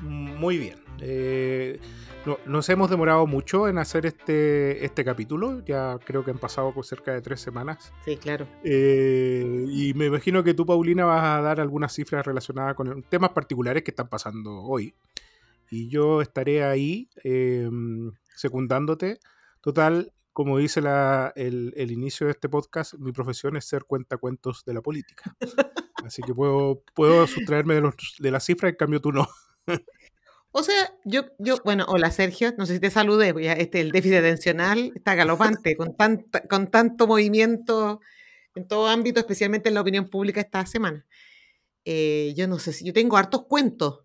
Muy bien. Eh, no- nos hemos demorado mucho en hacer este, este capítulo. Ya creo que han pasado por cerca de tres semanas. Sí, claro. Eh, y me imagino que tú, Paulina, vas a dar algunas cifras relacionadas con temas particulares que están pasando hoy. Y yo estaré ahí eh, secundándote. Total, como dice la- el, el inicio de este podcast, mi profesión es ser cuentacuentos de la política. Así que puedo, puedo sustraerme de, los, de las cifras, en cambio tú no. O sea, yo, yo, bueno, hola Sergio, no sé si te saludé, este, el déficit atencional está galopante, con, tanta, con tanto movimiento en todo ámbito, especialmente en la opinión pública esta semana. Eh, yo no sé si yo tengo hartos cuentos,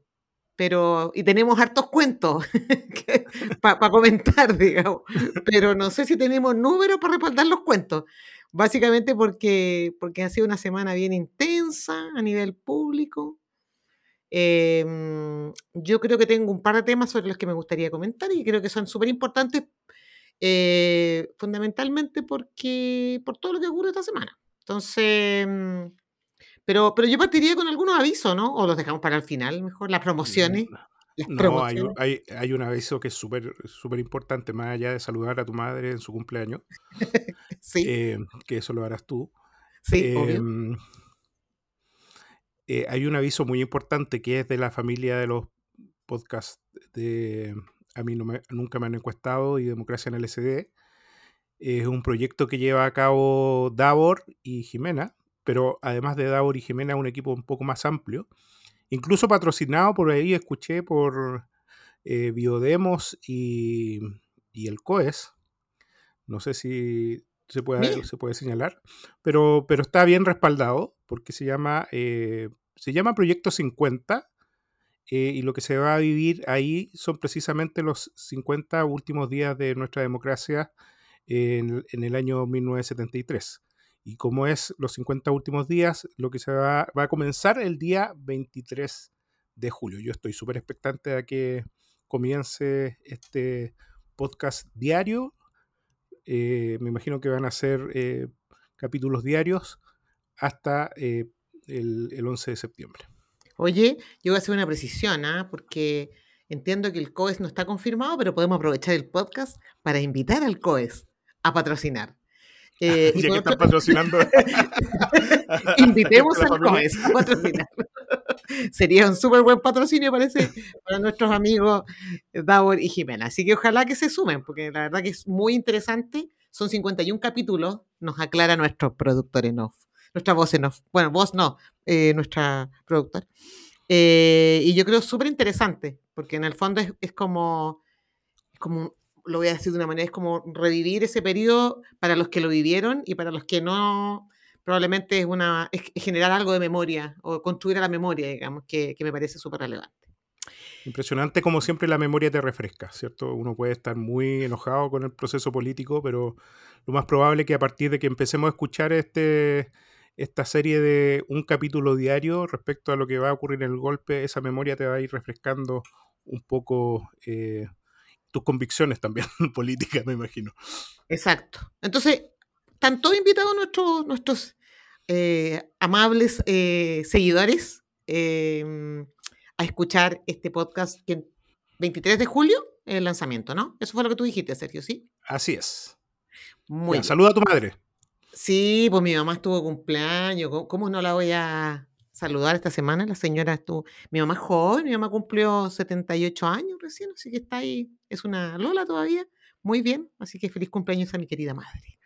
pero, y tenemos hartos cuentos para comentar, digamos, pero no sé si tenemos números para respaldar los cuentos, básicamente porque, porque ha sido una semana bien intensa a nivel público. Em, yo creo que tengo un par de temas sobre los que me gustaría comentar y creo que son súper importantes, eh, fundamentalmente porque por todo lo que ocurre esta semana. Entonces, mm, pero, pero yo partiría con algunos avisos, ¿no? O los dejamos para el final, mejor, las promociones. Las No, hay, un- promociones. hay, hay un aviso que es súper súper importante, más allá de saludar a tu madre en su cumpleaños, Sí, eh, que eso lo harás tú. sí, obvio. Em, eh, hay un aviso muy importante que es de la familia de los podcasts de A mí me- nunca me han encuestado y Democracia en LSD. Es un proyecto que lleva a cabo Davor y Jimena, pero además de Davor y Jimena, un equipo un poco más amplio. Incluso patrocinado por ahí, escuché por eh, Biodemos y, y el COES. No sé si se puede, se puede señalar, pero, pero está bien respaldado porque se llama, eh, se llama Proyecto 50 eh, y lo que se va a vivir ahí son precisamente los 50 últimos días de nuestra democracia en, en el año 1973. Y como es los 50 últimos días, lo que se va, va a comenzar el día 23 de julio. Yo estoy súper expectante a que comience este podcast diario. Eh, me imagino que van a ser eh, capítulos diarios hasta eh, el, el 11 de septiembre. Oye, yo voy a hacer una precisión, ¿ah? Porque entiendo que el COES no está confirmado, pero podemos aprovechar el podcast para invitar al COES a patrocinar. Eh, y ya que están otro- patrocinando. Invitemos al. COES a patrocinar. Sería un súper buen patrocinio, parece, para nuestros amigos Davor y Jimena. Así que ojalá que se sumen, porque la verdad que es muy interesante. Son 51 capítulos, nos aclara nuestro productor en off, nuestra voz en off. Bueno, voz no, eh, nuestra productora. Eh, y yo creo súper interesante, porque en el fondo es, es como, es como, lo voy a decir de una manera, es como revivir ese periodo para los que lo vivieron y para los que no, probablemente es, una, es generar algo de memoria o construir a la memoria, digamos, que, que me parece súper relevante. Impresionante como siempre la memoria te refresca, ¿cierto? Uno puede estar muy enojado con el proceso político, pero lo más probable es que a partir de que empecemos a escuchar este, esta serie de un capítulo diario respecto a lo que va a ocurrir en el golpe, esa memoria te va a ir refrescando un poco eh, tus convicciones también políticas, me imagino. Exacto. Entonces, están todos invitados nuestros, nuestros eh, amables eh, seguidores eh, a escuchar este podcast que 23 de julio es el lanzamiento, ¿no? Eso fue lo que tú dijiste, Sergio, ¿sí? Así es. Muy bien. saluda a tu madre. Sí, pues mi mamá estuvo cumpleaños. ¿Cómo, cómo no la voy a saludar esta semana? La señora estuvo. Mi mamá es joven, mi mamá cumplió 78 años recién, así que está ahí. Es una Lola todavía. Muy bien, así que feliz cumpleaños a mi querida madre.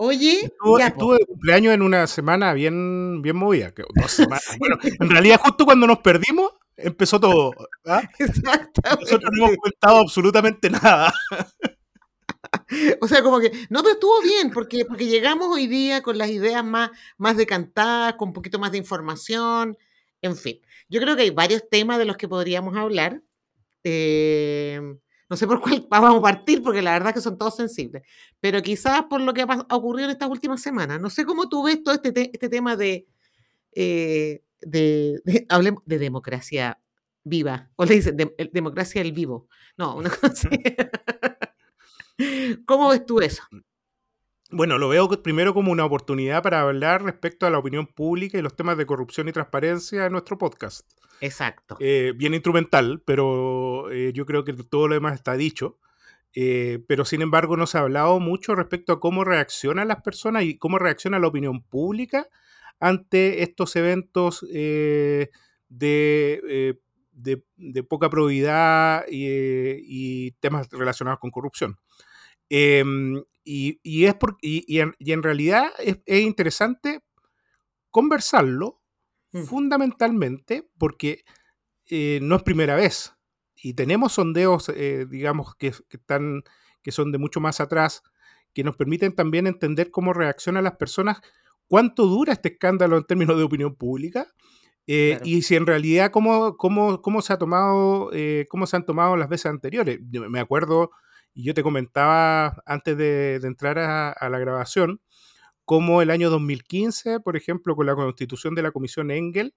Oye, Estuvo, ya, estuvo de cumpleaños en una semana bien, bien movida. que- Dos semanas. Bueno, en realidad, justo cuando nos perdimos, empezó todo. ¿ah? Nosotros no hemos comentado absolutamente nada. O sea, como que, no, pero estuvo bien, porque, porque llegamos hoy día con las ideas más, más decantadas, con un poquito más de información, en fin. Yo creo que hay varios temas de los que podríamos hablar. Eh, no sé por cuál vamos a partir, porque la verdad es que son todos sensibles. Pero quizás por lo que ha, ocurrido en estas últimas semanas. No sé cómo tú ves todo este, este tema de, eh, de, hablemos de democracia viva. O le dicen democracia el vivo. No, una cosa así. ¿Cómo ves tú eso? Bueno, lo veo primero como una oportunidad para hablar respecto a la opinión pública y los temas de corrupción y transparencia en nuestro podcast. Exacto. Eh, bien instrumental, pero eh, yo creo que todo lo demás está dicho. Eh, pero sin embargo no se ha hablado mucho respecto a cómo reaccionan las personas y cómo reacciona la opinión pública ante estos eventos de, de, poca probidad y, temas relacionados con corrupción. Em, y, es y, en, realidad es, interesante conversarlo mm. fundamentalmente porque eh, no es primera vez. Y tenemos sondeos, eh, digamos, que, están, que son de mucho más atrás, que nos permiten también entender cómo reaccionan las personas, cuánto dura este escándalo en términos de opinión pública, eh, y si en realidad cómo, cómo, cómo se ha tomado, cómo se han tomado las veces anteriores. me acuerdo y yo te comentaba antes de, entrar a, la grabación, cómo el año 2015, por ejemplo, con la constitución de la Comisión Engel,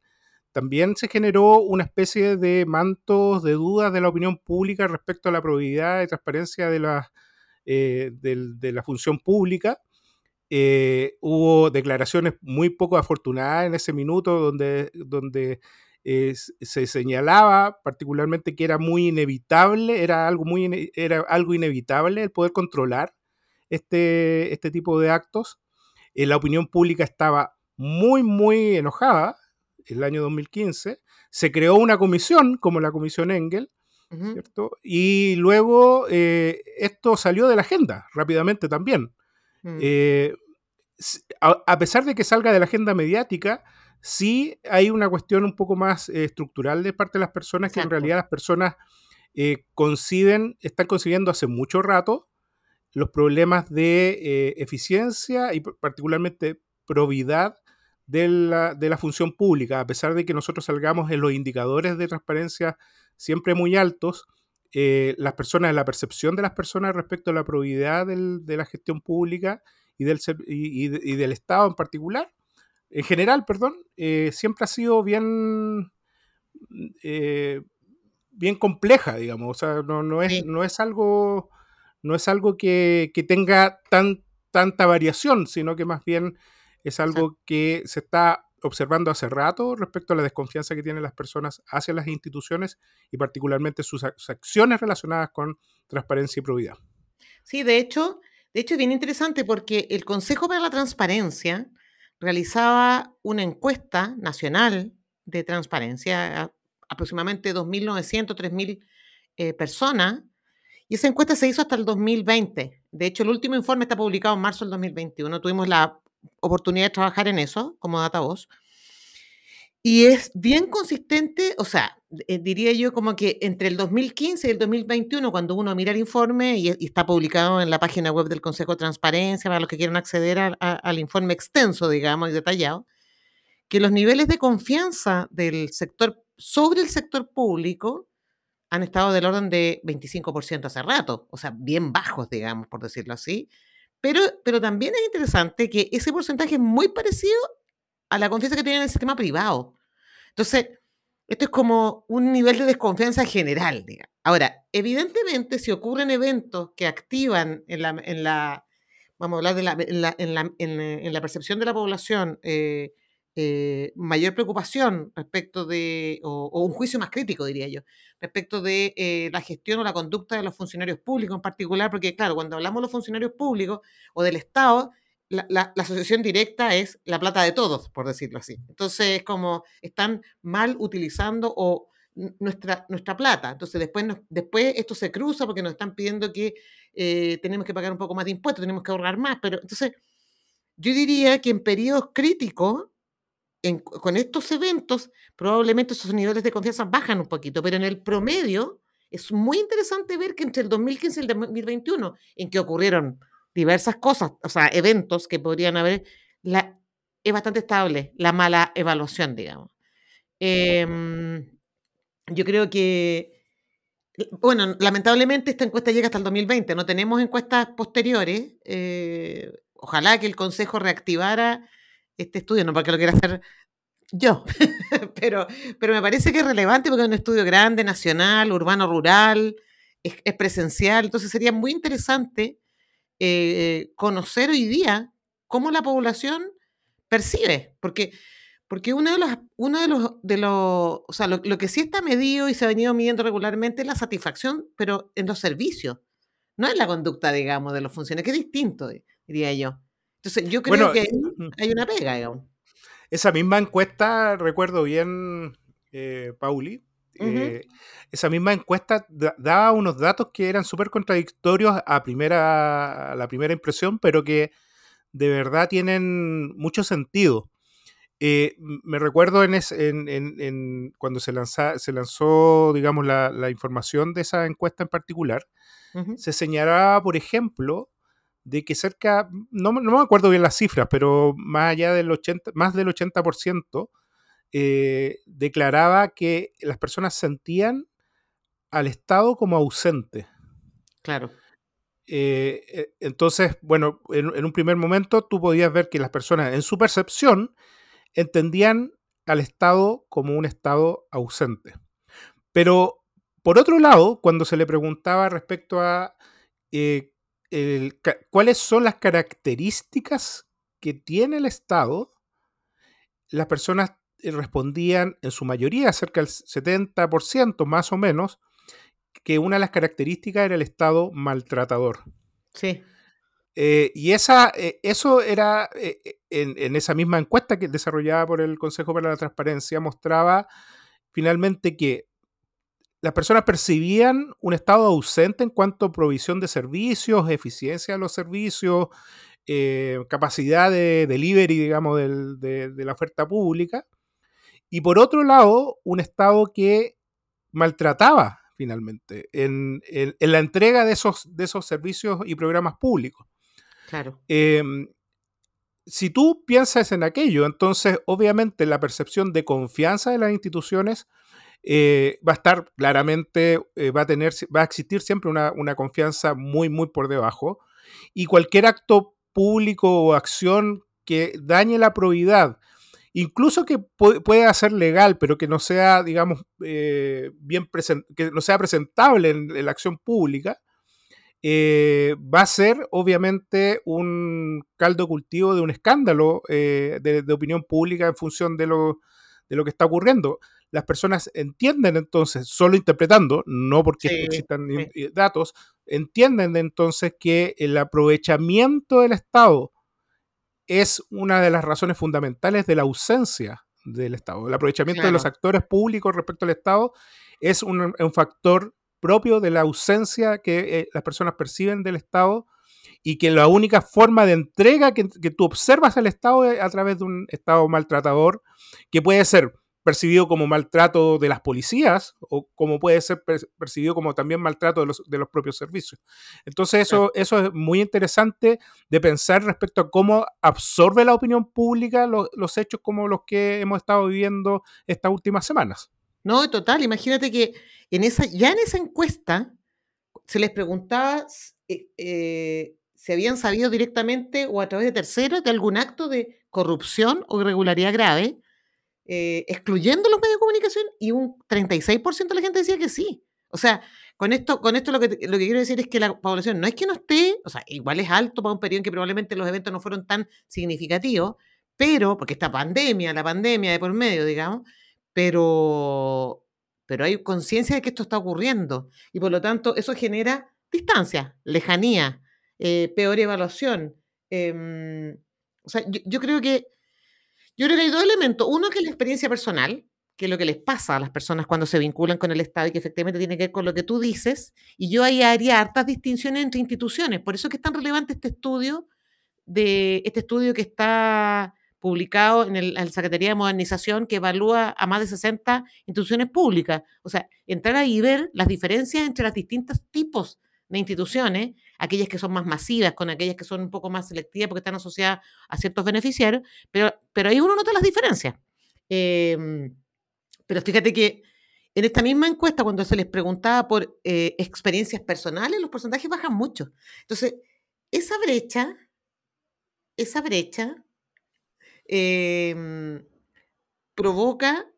también se generó una especie de mantos de dudas de la opinión pública respecto a la probidad y transparencia de la, eh, de, la función pública. Eh, hubo declaraciones muy poco afortunadas en ese minuto donde, donde se señalaba particularmente que era muy inevitable, era algo, muy, era algo inevitable el poder controlar este, este tipo de actos. Eh, la opinión pública estaba muy, muy enojada el año 2015. Se creó una comisión, como la comisión Engel, ¿cierto? Y luego eh, esto salió de la agenda rápidamente también. Mm. Eh, a, pesar de que salga de la agenda mediática, sí hay una cuestión un poco más eh, estructural de parte de las personas, que en realidad las personas eh, conciben, están concibiendo hace mucho rato los problemas de eh, eficiencia y particularmente probidad de la, de la, función pública, a pesar de que nosotros salgamos en los indicadores de transparencia siempre muy altos, las personas, la percepción de las personas respecto a la probidad de la gestión pública y del, y del Estado en particular, en general, perdón, eh, siempre ha sido bien, eh, bien compleja, digamos. O sea, no, es, no es algo, no es algo que, tenga tan, tanta variación, sino que más bien es algo que se está observando hace rato respecto a la desconfianza que tienen las personas hacia las instituciones y particularmente sus, acciones relacionadas con transparencia y probidad. Sí, de hecho, de hecho es bien interesante porque el Consejo para la Transparencia realizaba una encuesta nacional de transparencia, aproximadamente 2.900, 3.000 eh, personas, y esa encuesta se hizo hasta el 2020. De hecho, el último informe está publicado en marzo del 2021. Tuvimos la oportunidad de trabajar en eso como voz. Y es bien consistente, o sea, eh, diría yo como que entre el 2015 y el 2021, cuando uno mira el informe y, está publicado en la página web del Consejo de Transparencia, para los que quieran acceder al informe extenso, digamos, y detallado, que los niveles de confianza del sector sobre el sector público han estado del orden de 25% hace rato, o sea, bien bajos, digamos, por decirlo así. Pero, pero también es interesante que ese porcentaje es muy parecido a la confianza que tiene en el sistema privado. Entonces, esto es como un nivel de desconfianza general. Ahora, evidentemente, si ocurren eventos que activan en la, en la vamos a hablar de la, en, la, en, la, en, la, percepción de la población eh, eh, mayor preocupación respecto de, o, un juicio más crítico, diría yo, respecto de eh, la gestión o la conducta de los funcionarios públicos en particular, porque claro, cuando hablamos de los funcionarios públicos o del Estado, la, asociación directa es la plata de todos, por decirlo así. Entonces, es como están mal utilizando o nuestra, nuestra plata. Entonces, después, después esto se cruza porque nos están pidiendo que eh, tenemos que pagar un poco más de impuestos, tenemos que ahorrar más. Pero entonces, yo diría que en periodos críticos, con estos eventos, probablemente esos niveles de confianza bajan un poquito, pero en el promedio es muy interesante ver que entre el 2015 y el 2021, en que ocurrieron diversas cosas, o sea, eventos que podrían haber, la, es bastante estable la mala evaluación, digamos. Em, yo creo que Bueno, lamentablemente esta encuesta llega hasta el 2020, no tenemos encuestas posteriores. eh, ojalá que el Consejo reactivara este estudio, no porque lo quiera hacer yo, pero, pero me parece que es relevante porque es un estudio grande, nacional, urbano, rural, es, es presencial, entonces sería muy interesante eh, conocer hoy día cómo la población percibe, porque, porque uno de los, uno de los, de los o sea, lo, lo que sí está medido y se ha venido midiendo regularmente es la satisfacción, pero en los servicios, no en la conducta, digamos, de los funcionarios, que es distinto, diría yo. Entonces, yo creo Bueno, que hay una pega, digamos. esa misma encuesta, recuerdo bien, eh, Pauli, Eh, esa misma encuesta da- daba unos datos que eran súper contradictorios a, primera, a la primera impresión, pero que de verdad tienen mucho sentido. Eh, me recuerdo en, en- en- en cuando se, lanza- se lanzó, digamos, la, la información de esa encuesta en particular, se señalaba, por ejemplo, de que cerca, no, me- no me acuerdo bien las cifras, pero más allá del 80, más del 80%, eh, declaraba que las personas sentían al Estado como ausente. claro, Eh, eh, entonces, bueno, en, en un primer momento tú podías ver que las personas en su percepción entendían al Estado como un Estado ausente. Pero, por otro lado, cuando se le preguntaba respecto a eh, el cuáles son las características que tiene el Estado, las personas respondían en su mayoría, cerca del 70% más o menos, que una de las características era el Estado maltratador. sí, Eh, y esa, eh, eso era, eh, en, en esa misma encuesta que desarrollada por el Consejo para la Transparencia, mostraba finalmente que las personas percibían un Estado ausente en cuanto a provisión de servicios, eficiencia de los servicios, capacidad de delivery, digamos, del- de, de la oferta pública. Y por otro lado, un Estado que maltrataba finalmente en, en- en la entrega de esos, de esos servicios y programas públicos. claro, Em, si tú piensas en aquello, entonces obviamente la percepción de confianza de las instituciones eh, va a estar claramente, eh, va, a tener, va a existir siempre una, una confianza muy, muy por debajo. Y cualquier acto público o acción que dañe la probidad, incluso que pu- pueda ser legal, pero que no sea, digamos, eh, bien que no sea presentable en, en la acción pública, eh, va a ser obviamente un caldo cultivo de un escándalo eh, de, de opinión pública en función de lo, de lo que está ocurriendo. Las personas entienden entonces, solo interpretando, no porque sí, existan sí, datos, entienden entonces que el aprovechamiento del Estado es una de las razones fundamentales de la ausencia del Estado. El aprovechamiento de los actores públicos respecto al Estado es un, un factor propio de la ausencia que eh, las personas perciben del Estado y que la única forma de entrega que, que tú observas al Estado es a través de un Estado maltratador que puede ser percibido como maltrato de las policías o como puede ser per percibido como también maltrato de los, de los propios servicios. Entonces eso, eso es muy interesante de pensar respecto a cómo absorbe la opinión pública lo, los hechos como los que hemos estado viviendo estas últimas semanas. No, total, imagínate que en esa, ya en esa encuesta se les preguntaba eh, eh, si habían sabido directamente o a través de terceros de algún acto de corrupción o irregularidad grave, eh, excluyendo los medios de comunicación, y un 36% de la gente decía que sí. O sea, con esto, con esto lo, que, lo que quiero decir es que la población no es que no esté, o sea, igual es alto para un periodo en que probablemente los eventos no fueron tan significativos, pero, porque esta pandemia, la pandemia de por medio, digamos, pero, pero hay conciencia de que esto está ocurriendo y por lo tanto eso genera distancia, lejanía, eh, peor evaluación. em, o sea, yo creo que yo creo que hay dos elementos. Uno que es la experiencia personal, que es lo que les pasa a las personas cuando se vinculan con el Estado y que efectivamente tiene que ver con lo que tú dices. Y yo ahí haría hartas distinciones entre instituciones. Por eso es que es tan relevante este estudio de este estudio que está publicado en, el, en la Secretaría de Modernización que evalúa a más de 60 instituciones públicas. O sea, entrar ahí y ver las diferencias entre los distintos tipos de instituciones, aquellas que son más masivas, con aquellas que son un poco más selectivas porque están asociadas a ciertos beneficiarios, pero, pero ahí uno nota las diferencias. Eh, pero fíjate que en esta misma encuesta, cuando se les preguntaba por eh, experiencias personales, los porcentajes bajan mucho. Entonces, esa brecha, esa brecha em, provoca,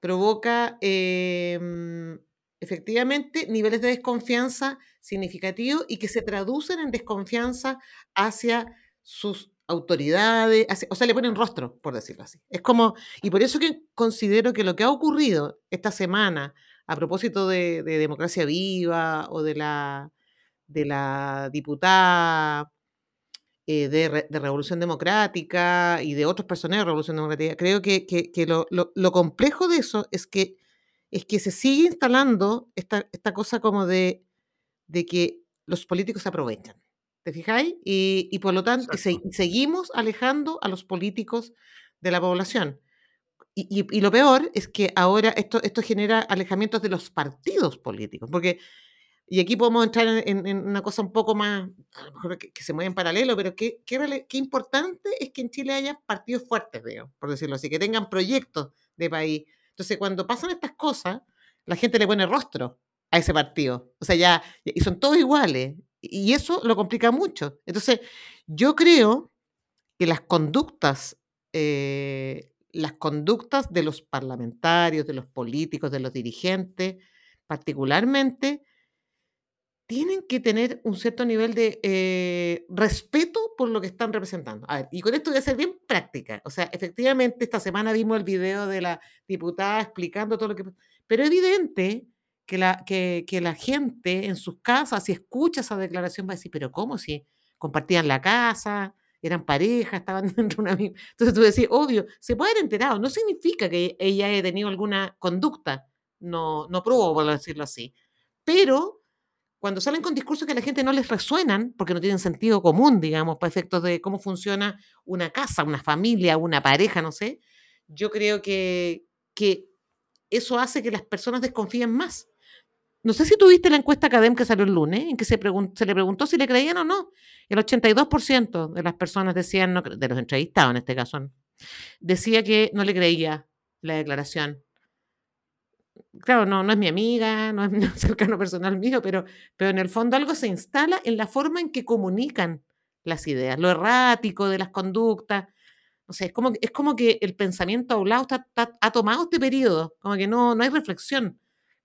provoca em, efectivamente niveles de desconfianza significativos y que se traducen en desconfianza hacia sus autoridades, o sea, le ponen rostro, por decirlo así. Es como, y por eso que considero que lo que ha ocurrido esta semana a propósito de, Democracia Viva o de la, de la diputada eh, de, Revolución Democrática y de otros personajes de Revolución Democrática, creo que, lo, complejo de eso es que, es que se sigue instalando esta, esta cosa como de, de que los políticos se aprovechan. ¿Te fijáis? Y, por lo tanto, seguimos alejando a los políticos de la población. Y, lo peor es que ahora esto, esto genera alejamientos de los partidos políticos, porque, y aquí podemos entrar en, una cosa un poco más, a lo mejor que, se mueve en paralelo, pero qué, qué, qué, importante es que en Chile haya partidos fuertes, digamos, por decirlo así, que tengan proyectos de país. Entonces, cuando pasan estas cosas, la gente le pone rostro a ese partido. O sea, ya, y son todos iguales. Y eso lo complica mucho. Entonces, yo creo que las conductas, eh, las conductas de los parlamentarios, de los políticos, de los dirigentes, particularmente, tienen que tener un cierto nivel de eh, respeto por lo que están representando. A ver, y con esto voy a ser bien práctica. O sea, efectivamente, esta semana vimos el video de la diputada explicando todo lo que... Pero evidente que la, que, que la gente en sus casas, si escucha esa declaración, va a decir, pero ¿cómo? Si compartían la casa, eran pareja, estaban dentro de una misma... Entonces tú decís, obvio, se puede haber enterado, no significa que ella haya tenido alguna conducta, no, no probó, por decirlo así. Pero cuando salen con discursos que a la gente no les resuenan, porque no tienen sentido común, digamos, para efectos de cómo funciona una casa, una familia, una pareja, no sé, yo creo que, que eso hace que las personas desconfíen más. No sé si tuviste la encuesta Academ que salió el lunes, en que se, le preguntó si le creían o no. El 82% de las personas decían, de los entrevistados en este caso, decía que no le creía la declaración. Claro, no, no es mi amiga, no es cercano personal mío, pero, pero en el fondo algo se instala en la forma en que comunican las ideas, lo errático de las conductas. O sea, es como, es como que el pensamiento hablado ha tomado este periodo, como que no, no hay reflexión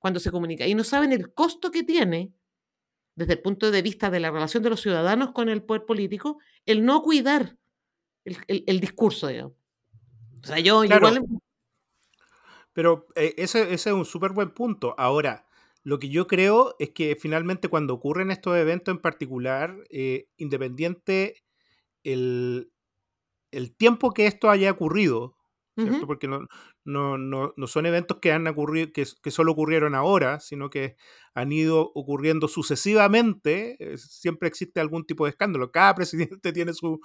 cuando se comunica y no saben el costo que tiene desde el punto de vista de la relación de los ciudadanos con el poder político, el no cuidar el, discurso, digamos. O sea, yo igual... Pero eh, ese, es un súper buen punto. Ahora, lo que yo creo es que finalmente cuando ocurren estos eventos en particular, eh, independiente el, el tiempo que esto haya ocurrido, porque no, no, no, no, son eventos que han ocurrido, que, que, solo ocurrieron ahora, sino que han ido ocurriendo sucesivamente. Eh, siempre existe algún tipo de escándalo. Cada presidente tiene su,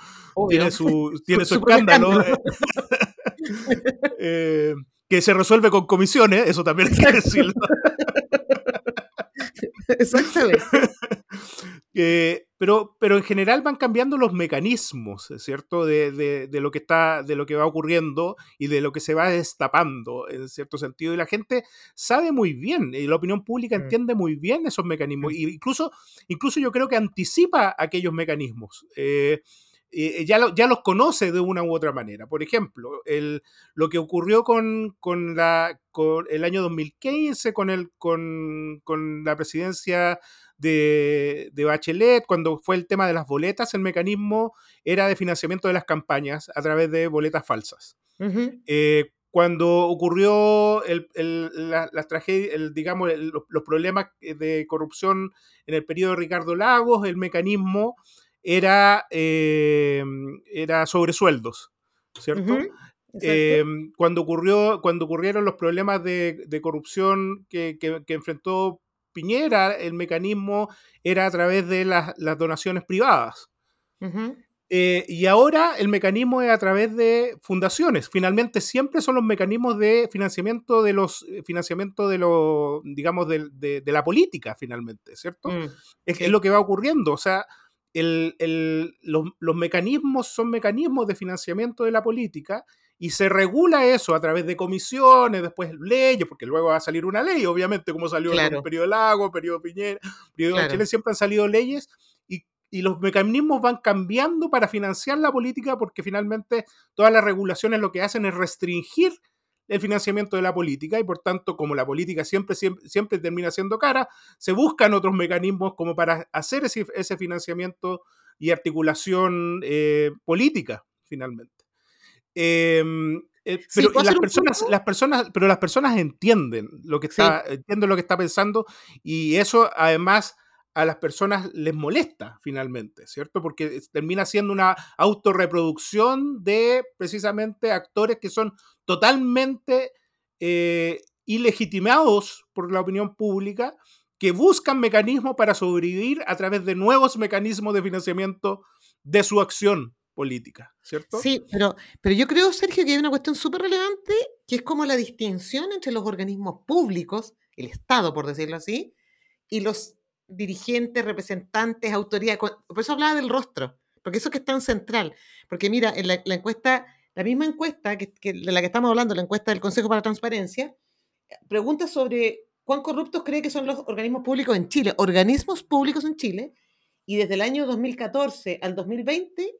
tiene su, tiene su, escándalo. Eh, eh, que se resuelve con comisiones, eso también hay que decirlo. Exactamente. pero, pero en general van cambiando los mecanismos, ¿cierto? De, de, lo que está, de lo que va ocurriendo y de lo que se va destapando, en cierto sentido. Y la gente sabe muy bien, y la opinión pública mm. entiende muy bien esos mecanismos. Mm. incluso, incluso yo creo que anticipa aquellos mecanismos. Eh, eh, ya, ya, los conoce de una u otra manera. Por ejemplo, el, lo que ocurrió con, con, la, con el año 2015, con, el, con, con la presidencia de, de, Bachelet, cuando fue el tema de las boletas, el mecanismo era de financiamiento de las campañas a través de boletas falsas. Eh, cuando ocurrió el, el, la, digamos, los problemas de corrupción en el periodo de Ricardo Lagos, el mecanismo era, eh, era sobre sueldos, ¿cierto? Eh, cuando, ocurrió, cuando ocurrieron los problemas de, corrupción que, enfrentó Piñera, el mecanismo era a través de las, donaciones privadas. Eh, y ahora el mecanismo es a través de fundaciones. Finalmente siempre son los mecanismos de financiamiento de los financiamiento de los, digamos, de, la política, finalmente, ¿cierto? Mm, es, es, lo que va ocurriendo. O sea, el, los, mecanismos son mecanismos de financiamiento de la política y se regula eso a través de comisiones, después leyes, porque luego va a salir una ley, obviamente, como salió en el periodo Lago, periodo Piñera, periodo de Chile, siempre han salido leyes y, y, los mecanismos van cambiando para financiar la política porque finalmente todas las regulaciones lo que hacen es restringir el financiamiento de la política y por tanto, como la política siempre, siempre, siempre termina siendo cara, se buscan otros mecanismos como para hacer ese, ese financiamiento y articulación eh, política, finalmente. Em, eh, pero las personas, las personas, pero las personas entienden lo que está, entienden lo que está pensando y eso además a las personas les molesta finalmente, ¿cierto? Porque termina siendo una autorreproducción de precisamente actores que son totalmente eh, ilegitimados por la opinión pública, que buscan mecanismos para sobrevivir a través de nuevos mecanismos de financiamiento de su acción política, ¿cierto? Sí, pero, pero yo creo, Sergio, que hay una cuestión súper relevante, que es como la distinción entre los organismos públicos, el Estado, por decirlo así, y los dirigentes, representantes, autoridades. Por eso hablaba del rostro, porque eso que es tan central. Porque mira, en la, encuesta, la misma encuesta que, de la que estamos hablando, la encuesta del Consejo para la Transparencia, pregunta sobre cuán corruptos cree que son los organismos públicos en Chile, organismos públicos en Chile, y desde el año 2014 al 2020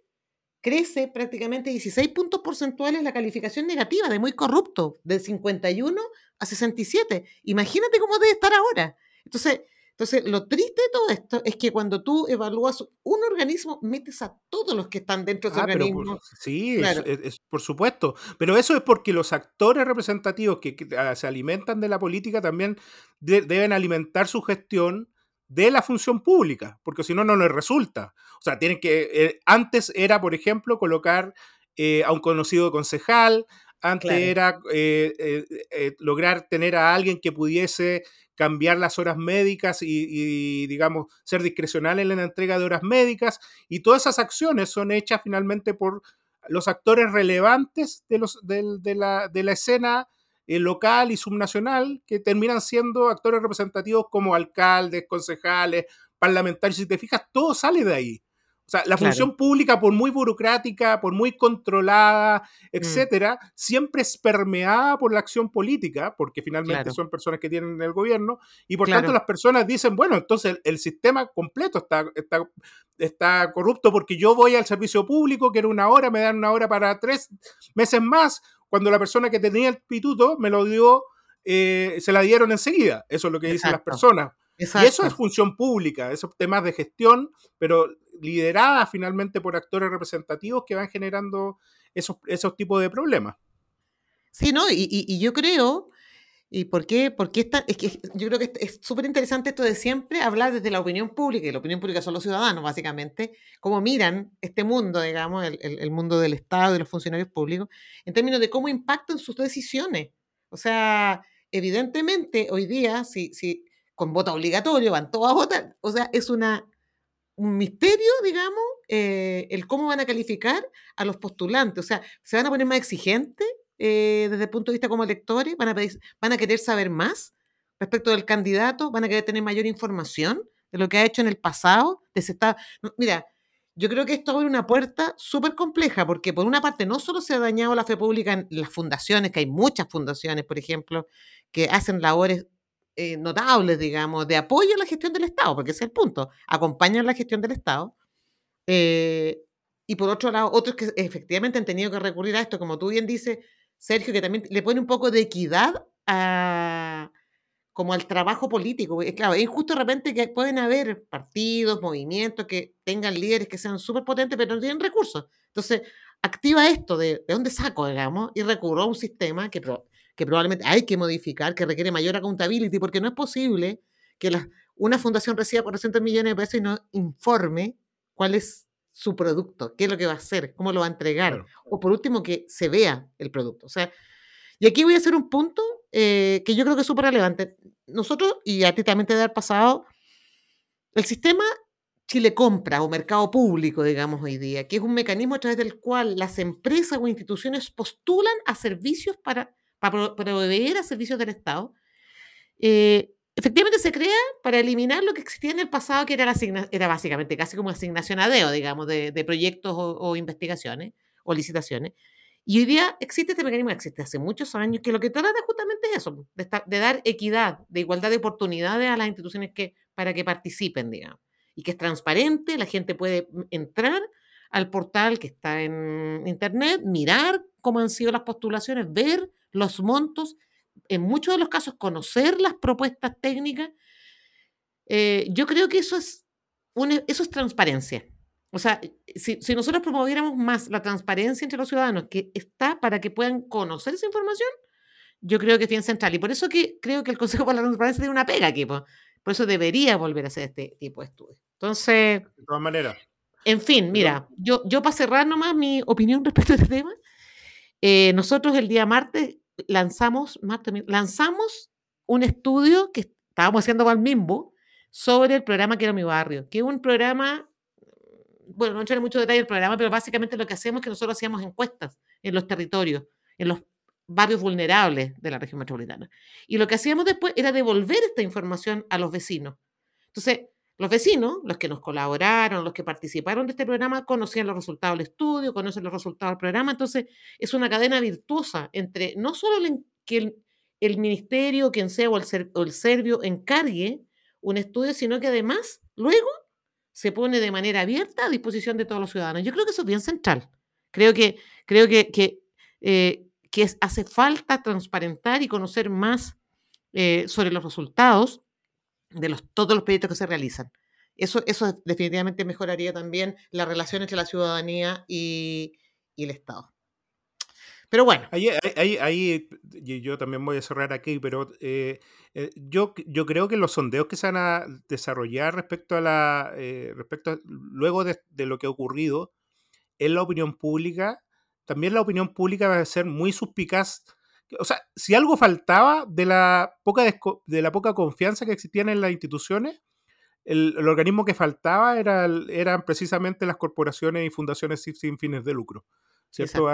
crece prácticamente 16 puntos porcentuales la calificación negativa de muy corrupto, de 51 a 67. Imagínate cómo debe estar ahora. Entonces, entonces, lo triste de todo esto es que cuando tú evalúas un organismo, metes a todos los que están dentro de ese ah, organismo. sí, es, por supuesto. Pero eso es porque los actores representativos que, ah, se alimentan de la política también deben alimentar su gestión de la función pública, porque si no, no les resulta. O sea, tienen que. Eh, antes era, por ejemplo, colocar eh, a un conocido concejal, antes era eh, lograr tener a alguien que pudiese cambiar las horas médicas y, digamos, ser discrecional en la entrega de horas médicas. Y todas esas acciones son hechas finalmente por los actores relevantes de, los, de, la, de la, escena eh, local y subnacional, que terminan siendo actores representativos como alcaldes, concejales, parlamentarios. Si te fijas, todo sale de ahí. O sea, la función pública, por muy burocrática, por muy controlada, mm. etcétera, siempre es permeada por la acción política, porque finalmente son personas que tienen el gobierno, y por tanto las personas dicen, bueno, entonces el, sistema completo está, está, está corrupto porque yo voy al servicio público, quiero una hora, me dan una hora para tres meses más, cuando la persona que tenía el pituto me lo dio, eh, se la dieron enseguida. Eso es lo que dicen las personas. Y eso es función pública, esos temas de gestión, pero liderada finalmente por actores representativos que van generando esos, esos tipos de problemas. Sí, ¿no? Y, yo creo, ¿y por qué? Porque esta, es que yo creo que es súper interesante esto de siempre hablar desde la opinión pública, y la opinión pública son los ciudadanos, básicamente, cómo miran este mundo, digamos, el, el, mundo del Estado, de los funcionarios públicos, en términos de cómo impactan sus decisiones. O sea, evidentemente, hoy día, si, si con voto obligatorio van todos a votar, o sea, es una un misterio, digamos, eh, el cómo van a calificar a los postulantes. O sea, se van a poner más exigentes eh, desde el punto de vista como electores, van a, van a querer saber más respecto del candidato, van a querer tener mayor información de lo que ha hecho en el pasado. De está, mira, yo creo que esto abre una puerta súper compleja, porque por una parte no solo se ha dañado la fe pública en las fundaciones, que hay muchas fundaciones, por ejemplo, que hacen labores eh, notables, digamos, de apoyo a la gestión del Estado, porque ese es el punto, acompañan la gestión del Estado. Eh, y por otro lado, otros que efectivamente han tenido que recurrir a esto, como tú bien dices, Sergio, que también le pone un poco de equidad a, como al trabajo político. Claro, es injusto de repente que pueden haber partidos, movimientos que tengan líderes que sean súper potentes, pero no tienen recursos. Entonces, activa esto de, de dónde saco, digamos, y recurro a un sistema que que probablemente hay que modificar, que requiere mayor accountability, porque no es posible que una fundación reciba 400 millones de pesos y no informe cuál es su producto, qué es lo que va a hacer, cómo lo va a entregar, o por último que se vea el producto. O sea, y aquí voy a hacer un punto eh, que yo creo que es súper relevante. Nosotros, y a ti también te ha pasado, el sistema Chile Compra o mercado público, digamos hoy día, que es un mecanismo a través del cual las empresas o instituciones postulan a servicios para para proveer a servicios del Estado, eh, efectivamente se crea para eliminar lo que existía en el pasado, que era, la era básicamente casi como asignación a DEO, digamos, de, proyectos o, investigaciones o licitaciones. Y hoy día existe este mecanismo, existe hace muchos años, que lo que trata justamente es eso, de, de dar equidad, de igualdad de oportunidades a las instituciones que, para que participen, digamos. Y que es transparente, la gente puede entrar al portal que está en internet, mirar cómo han sido las postulaciones, ver los montos, en muchos de los casos conocer las propuestas técnicas. Eh, yo creo que eso es, eso es transparencia. O sea, si, nosotros promoviéramos más la transparencia entre los ciudadanos, que está para que puedan conocer esa información, yo creo que es bien central. Y por eso que creo que el Consejo para la Transparencia tiene una pega aquí. Por, eso debería volver a hacer este tipo de estudios. Entonces... De todas maneras. En fin, mira, yo, yo para cerrar nomás mi opinión respecto a este tema, eh, nosotros el día martes lanzamos, lanzamos un estudio que estábamos haciendo para el MIMBO sobre el programa Quiero mi barrio, que es un programa bueno, no entraré mucho detalle del programa, pero básicamente lo que hacemos es que nosotros hacíamos encuestas en los territorios, en los barrios vulnerables de la región metropolitana. Y lo que hacíamos después era devolver esta información a los vecinos. Entonces, los vecinos, los que nos colaboraron, los que participaron de este programa, conocían los resultados del estudio, conocen los resultados del programa. Entonces, es una cadena virtuosa entre no solo que el, ministerio, quien sea, o el, o el servio encargue un estudio, sino que además, luego, se pone de manera abierta a disposición de todos los ciudadanos. Yo creo que eso es bien central. Creo que, creo que, que, eh, hace falta transparentar y conocer más eh, sobre los resultados de los, todos los proyectos que se realizan. Eso, eso definitivamente mejoraría también la relación entre la ciudadanía y, el Estado. Pero bueno. Ahí, ahí, yo también voy a cerrar aquí, pero eh, eh, yo, yo creo que los sondeos que se van a desarrollar respecto a la. Eh, respecto luego de, lo que ha ocurrido en la opinión pública, también la opinión pública va a ser muy suspicaz. O sea, si algo faltaba de la poca, de la poca confianza que existían en las instituciones, el, organismo que faltaba era, eran precisamente las corporaciones y fundaciones sin fines de lucro. ¿cierto?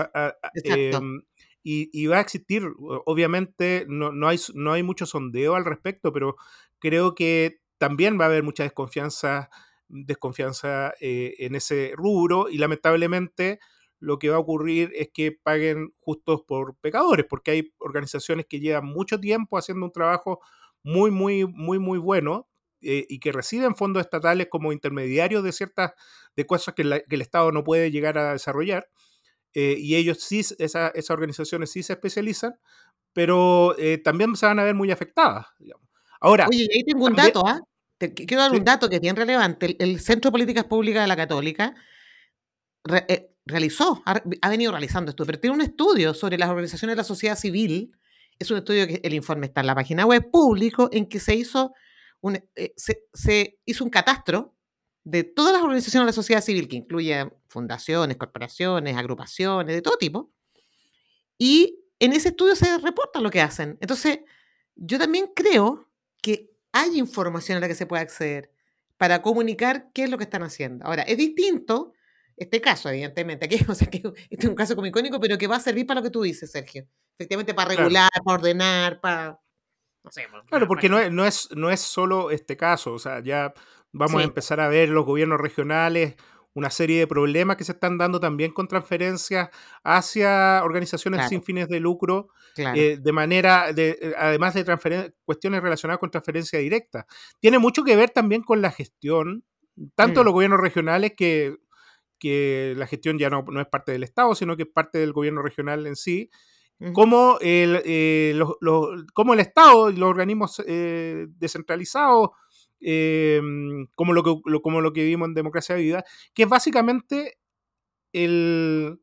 Em, y, va a existir, obviamente no, no, hay, no hay mucho sondeo al respecto, pero creo que también va a haber mucha desconfianza, desconfianza eh, en ese rubro y lamentablemente lo que va a ocurrir es que paguen justos por pecadores, porque hay organizaciones que llevan mucho tiempo haciendo un trabajo muy, muy, muy, muy bueno eh, y que reciben fondos estatales como intermediarios de ciertas de cosas que, que el Estado no puede llegar a desarrollar eh, y ellos sí, esa, esas organizaciones sí se especializan, pero eh, también se van a ver muy afectadas. Ahora, Oye, ahí tengo un dato, ¿ah? Te quiero dar un dato que es bien relevante. El, Centro de Políticas Públicas de la Católica realizó, ha, venido realizando esto, pero tiene un estudio sobre las organizaciones de la sociedad civil. Es un estudio que el informe está en la página web público, en que se hizo un, se, se hizo un catastro de todas las organizaciones de la sociedad civil, que incluyen fundaciones, corporaciones, agrupaciones, de todo tipo, y en ese estudio se reporta lo que hacen. Entonces, yo también creo que hay información a la que se puede acceder para comunicar qué es lo que están haciendo. Ahora, es distinto este caso, evidentemente, que, o sea, que este es un caso como icónico, pero que va a servir para lo que tú dices, Sergio. Efectivamente, para regular, para ordenar, para... No sé, claro, porque no es, no, es, no es solo este caso, o sea, ya Vamos a empezar a ver los gobiernos regionales una serie de problemas que se están dando también con transferencias hacia organizaciones sin fines de lucro, eh, de manera, de, eh, además de cuestiones relacionadas con transferencia directa. Tiene mucho que ver también con la gestión, tanto de mm. los gobiernos regionales que, que la gestión ya no, no, es parte del Estado, sino que es parte del gobierno regional en sí, como, el, eh, como el Estado y los organismos descentralizados Em, como, lo que, como lo que vimos en Democracia Vida, que es básicamente el,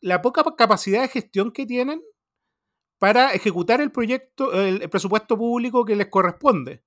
la poca capacidad de gestión que tienen para ejecutar el proyecto, el, presupuesto público que les corresponde.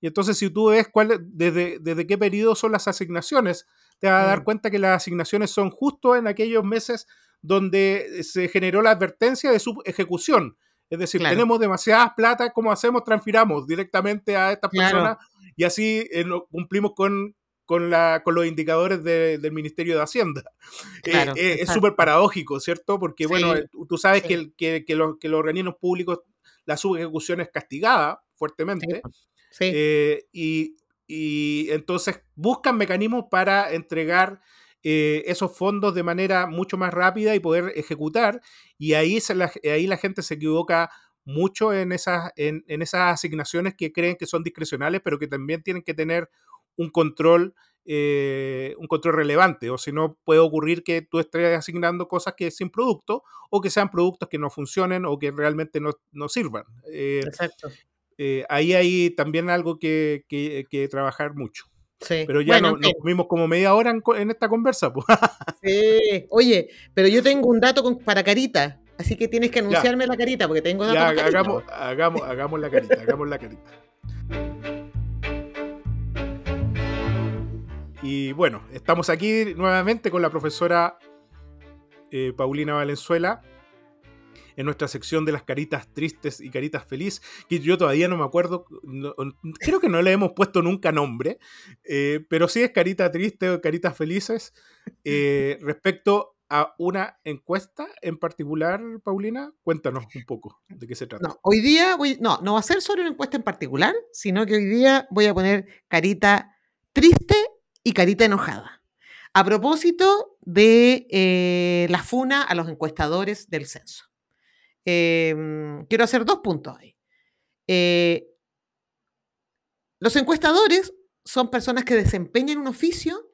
Y entonces, si tú ves cuál, desde, desde qué periodo son las asignaciones, te vas a dar mm. cuenta que las asignaciones son justo en aquellos meses donde se generó la advertencia de su ejecución. Es decir, tenemos demasiadas plata, ¿cómo hacemos? Transfiramos directamente a estas personas y así eh, cumplimos con, con, la, con los indicadores del Ministerio de Hacienda. Eh, eh, es súper paradójico, ¿cierto? Porque, bueno, tú sabes que, que, que, los, que los organismos públicos, la subejecución es castigada fuertemente. y, y entonces buscan mecanismos para entregar eh, esos fondos de manera mucho más rápida y poder ejecutar. Y ahí, la, ahí la gente se equivoca mucho en esas, en, esas asignaciones que creen que son discrecionales, pero que también tienen que tener un control, eh, un control relevante. O si no, puede ocurrir que tú estés asignando cosas que sin producto o que sean productos que no funcionen o que realmente no, no sirvan. Eh, Exacto. Ahí hay también algo que, que, que trabajar mucho. Pero ya nos comimos como media hora en, esta conversa. Sí, oye, pero yo tengo un dato para Carita, así que tienes que anunciarme la Carita, porque tengo datos ya, hagamos, hagamos, hagamos la Carita, hagamos la Carita. Y bueno, estamos aquí nuevamente con la profesora eh, Paulina Valenzuela en nuestra sección de las caritas tristes y caritas felices, que yo todavía no me acuerdo, creo que no le hemos puesto nunca nombre, eh, pero sí es carita triste o caritas felices eh, respecto a una encuesta en particular, Paulina. Cuéntanos un poco de qué se trata. No, hoy día voy, no, no va a ser sobre una encuesta en particular, sino que hoy día voy a poner carita triste y carita enojada. A propósito de eh, la funa a los encuestadores del censo. Em, quiero hacer dos puntos ahí. Eh, los encuestadores son personas que desempeñan un oficio.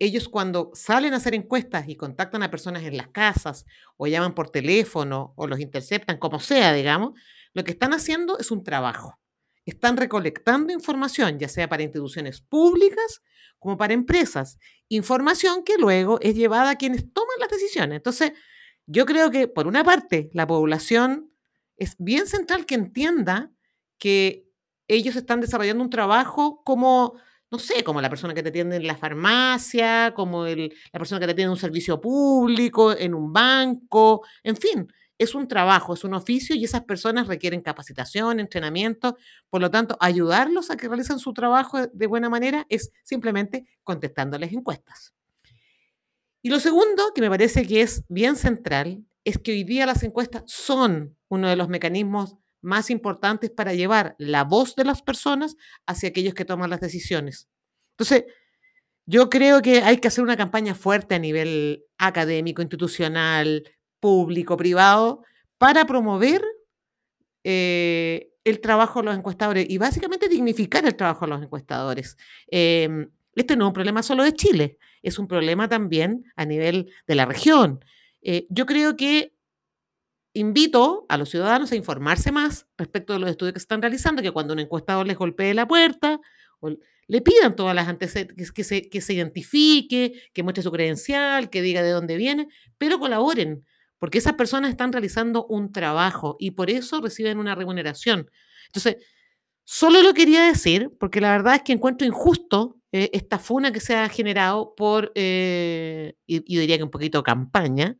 ellos cuando salen a hacer encuestas y contactan a personas en las casas o llaman por teléfono o los interceptan, como sea, digamos, lo que están haciendo es un trabajo. Están recolectando información, ya sea para instituciones públicas como para empresas. Información que luego es llevada a quienes toman las decisiones. Entonces, yo creo que, por una parte, la población es bien central que entienda que ellos están desarrollando un trabajo como, no sé, como la persona que te atiende en la farmacia, como la persona que te atiende en un servicio público, en un banco, en fin, es un trabajo, es un oficio y esas personas requieren capacitación, entrenamiento. Por lo tanto, ayudarlos a que realicen su trabajo de buena manera es simplemente contestándoles encuestas. Y lo segundo, que me parece que es bien central, es que hoy día las encuestas son uno de los mecanismos más importantes para llevar la voz de las personas hacia aquellos que toman las decisiones. Entonces, yo creo que hay que hacer una campaña fuerte a nivel académico, institucional, público, privado, para promover eh, el trabajo de los encuestadores y básicamente dignificar el trabajo de los encuestadores. Em, este no es un problema solo de Chile, es un problema también a nivel de la región. Eh, yo creo que invito a los ciudadanos a informarse más respecto de los estudios que se están realizando, que cuando un encuestador les golpee la puerta, o le pidan todas las antecedentes, que se, que se identifique, que muestre su credencial, que diga de dónde viene, pero colaboren, porque esas personas están realizando un trabajo y por eso reciben una remuneración. Entonces, solo lo quería decir, porque la verdad es que encuentro injusto eh, esta funa que se ha generado por, eh, yo diría que un poquito campaña,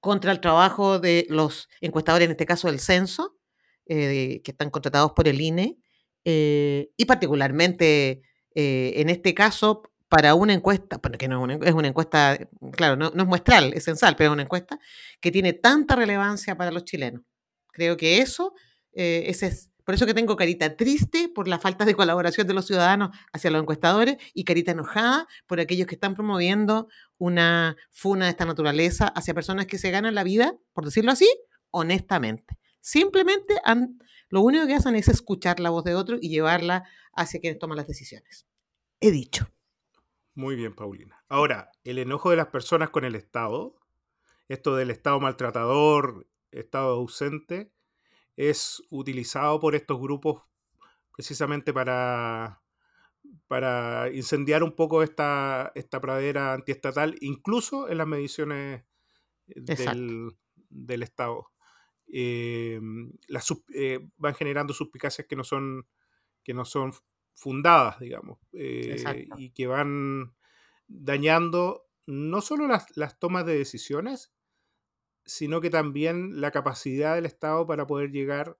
contra el trabajo de los encuestadores, en este caso del censo, eh, que están contratados por el INE, y particularmente en este caso para una encuesta, que no es una, encuesta, claro, no, es muestral, es censal, pero es una encuesta que tiene tanta relevancia para los chilenos. Creo que eso, ese es por eso que tengo carita triste por la falta de colaboración de los ciudadanos hacia los encuestadores y carita enojada por aquellos que están promoviendo una funa de esta naturaleza hacia personas que se ganan la vida, por decirlo así, honestamente. Simplemente lo único que hacen es escuchar la voz de otro y llevarla hacia quienes toman las decisiones. He dicho. Muy bien, Paulina. Ahora, el enojo de las personas con el Estado, esto del Estado maltratador, Estado ausente, es utilizado por estos grupos precisamente para, para incendiar un poco esta, esta pradera antiestatal, incluso en las mediciones del, del, Estado. Eh, las, eh, van generando suspicacias que no son, que no son fundadas, digamos, eh, y que van dañando no solo las, las tomas de decisiones, sino que también la capacidad del Estado para poder llegar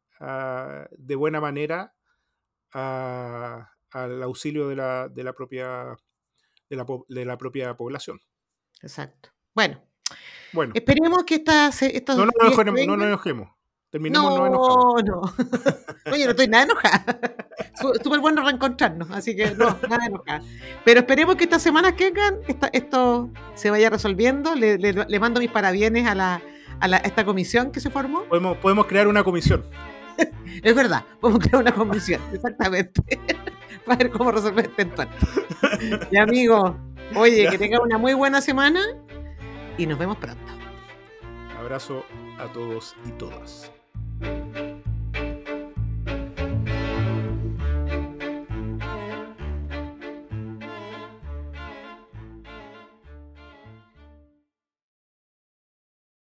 de buena manera al auxilio de la, de la propia de la, de la, propia población. Exacto. Bueno, bueno. esperemos que estas... Estos no, no, no, no, nos enojemos. Terminemos no, no, no. Oye, no estoy nada enojada. Súper bueno reencontrarnos, así que no, nada enojada. Pero esperemos que estas semanas que vengan esto se vaya resolviendo. Le, le, mando mis parabienes a, la, a, la, esta comisión que se formó. Podemos, podemos crear una comisión. es verdad, podemos crear una comisión, exactamente. Para ver cómo resolver este entuerto. Y amigo, oye, que tenga una muy buena semana y nos vemos pronto. Abrazo a todos y todas.